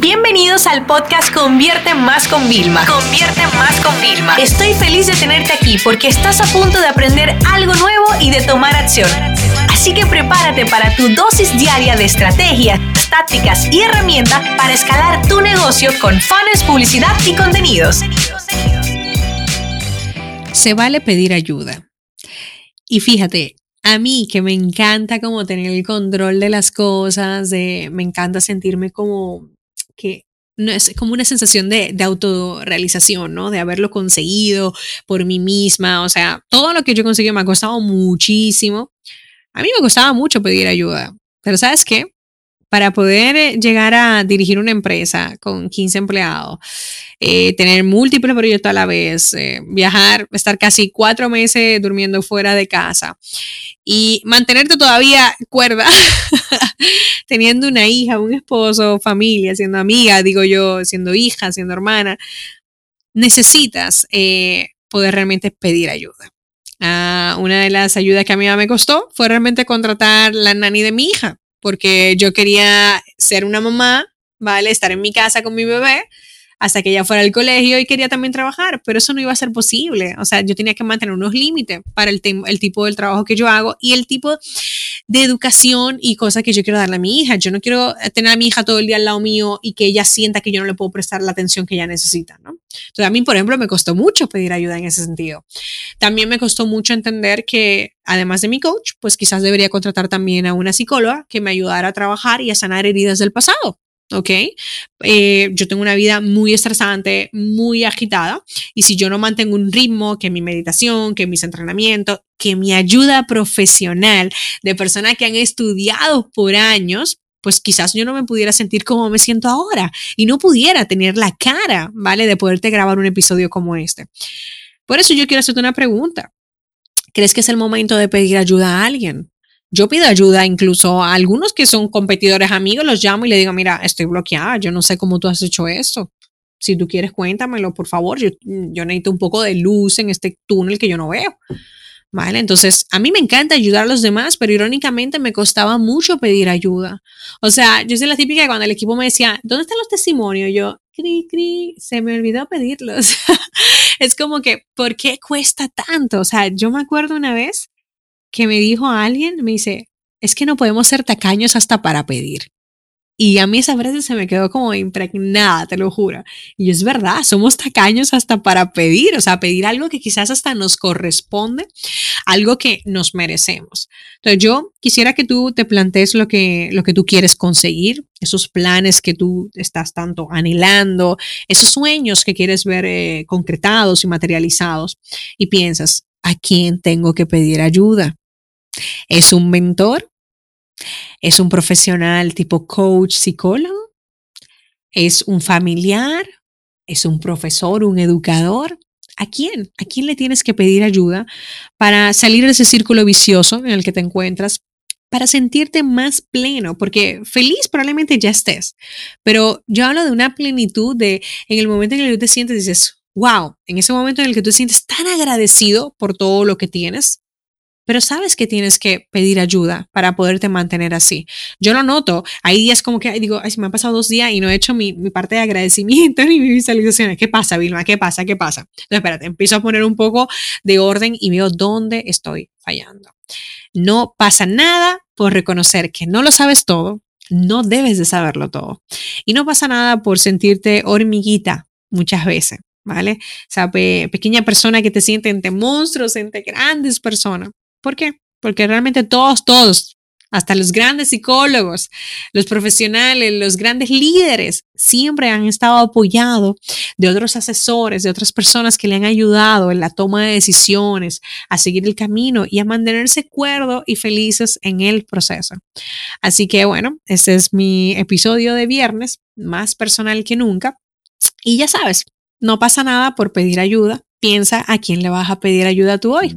Bienvenidos al podcast Convierte Más con Vilma. Convierte Más con Vilma. Estoy feliz de tenerte aquí porque estás a punto de aprender algo nuevo y de tomar acción. Así que prepárate para tu dosis diaria de estrategias, tácticas y herramientas para escalar tu negocio con fans, publicidad y contenidos. Se vale pedir ayuda. Y fíjate, a mí que me encanta como tener el control de las cosas, me encanta sentirme como que no es como una sensación de, de autorrealización, ¿no? De haberlo conseguido por mí misma. O sea, todo lo que yo conseguí me ha costado muchísimo. A mí me costaba mucho pedir ayuda. Pero ¿sabes qué? Para poder eh, llegar a dirigir una empresa con 15 empleados, eh, tener múltiples proyectos a la vez, eh, viajar, estar casi cuatro meses durmiendo fuera de casa y mantenerte todavía cuerda, teniendo una hija, un esposo, familia, siendo amiga, digo yo, siendo hija, siendo hermana, necesitas eh, poder realmente pedir ayuda. Ah, una de las ayudas que a mí me costó fue realmente contratar la nani de mi hija, porque yo quería ser una mamá, ¿vale? Estar en mi casa con mi bebé, hasta que ella fuera al colegio y quería también trabajar, pero eso no iba a ser posible. O sea, yo tenía que mantener unos límites para el, el tipo del trabajo que yo hago y el tipo de educación y cosas que yo quiero darle a mi hija. Yo no quiero tener a mi hija todo el día al lado mío y que ella sienta que yo no le puedo prestar la atención que ella necesita, ¿no? Entonces, a mí, por ejemplo, me costó mucho pedir ayuda en ese sentido. También me costó mucho entender que, además de mi coach, pues quizás debería contratar también a una psicóloga que me ayudara a trabajar y a sanar heridas del pasado. ¿ok? Eh, yo tengo una vida muy estresante, muy agitada, y si yo no mantengo un ritmo, que mi meditación, que mis entrenamientos, que mi ayuda profesional de personas que han estudiado por años, pues quizás yo no me pudiera sentir como me siento ahora y no pudiera tener la cara, ¿vale? De poderte grabar un episodio como este. Por eso yo quiero hacerte una pregunta. ¿Crees que es el momento de pedir ayuda a alguien? Yo pido ayuda incluso a algunos que son competidores amigos, los llamo y le digo, mira, estoy bloqueada, yo no sé cómo tú has hecho esto. Si tú quieres, cuéntamelo, por favor. Yo, yo necesito un poco de luz en este túnel que yo no veo. ¿Vale? Entonces, a mí me encanta ayudar a los demás, pero irónicamente me costaba mucho pedir ayuda. O sea, yo soy la típica cuando el equipo me decía, ¿dónde están los testimonios? Yo, cri, cri, se me olvidó pedirlos. es como que, ¿por qué cuesta tanto? O sea, yo me acuerdo una vez que me dijo a alguien, me dice, es que no podemos ser tacaños hasta para pedir. Y a mí esa frase se me quedó como impregnada, te lo juro. Y es verdad, somos tacaños hasta para pedir, o sea, pedir algo que quizás hasta nos corresponde, algo que nos merecemos. Entonces yo quisiera que tú te plantees lo que, lo que tú quieres conseguir, esos planes que tú estás tanto anhelando, esos sueños que quieres ver eh, concretados y materializados. Y piensas, ¿a quién tengo que pedir ayuda? ¿Es un mentor? ¿Es un profesional tipo coach, psicólogo? ¿Es un familiar? ¿Es un profesor, un educador? ¿A quién? ¿A quién le tienes que pedir ayuda para salir de ese círculo vicioso en el que te encuentras? Para sentirte más pleno, porque feliz probablemente ya estés, pero yo hablo de una plenitud de en el momento en el que tú te sientes, dices, wow, en ese momento en el que tú te sientes tan agradecido por todo lo que tienes, pero sabes que tienes que pedir ayuda para poderte mantener así. Yo lo noto. Hay días como que digo, ay, se me han pasado dos días y no he hecho mi, mi parte de agradecimiento ni mi visualización. ¿Qué pasa, Vilma? ¿Qué pasa? ¿Qué pasa? Entonces, espérate, empiezo a poner un poco de orden y veo dónde estoy fallando. No pasa nada por reconocer que no lo sabes todo, no debes de saberlo todo. Y no pasa nada por sentirte hormiguita muchas veces. ¿Vale? O sea, pequeña persona que te siente entre monstruos, entre grandes personas. ¿Por qué? Porque realmente todos, todos, hasta los grandes psicólogos, los profesionales, los grandes líderes, siempre han estado apoyados de otros asesores, de otras personas que le han ayudado en la toma de decisiones, a seguir el camino y a mantenerse cuerdo y felices en el proceso. Así que bueno, ese es mi episodio de viernes, más personal que nunca. Y ya sabes, no pasa nada por pedir ayuda. Piensa a quién le vas a pedir ayuda tú hoy.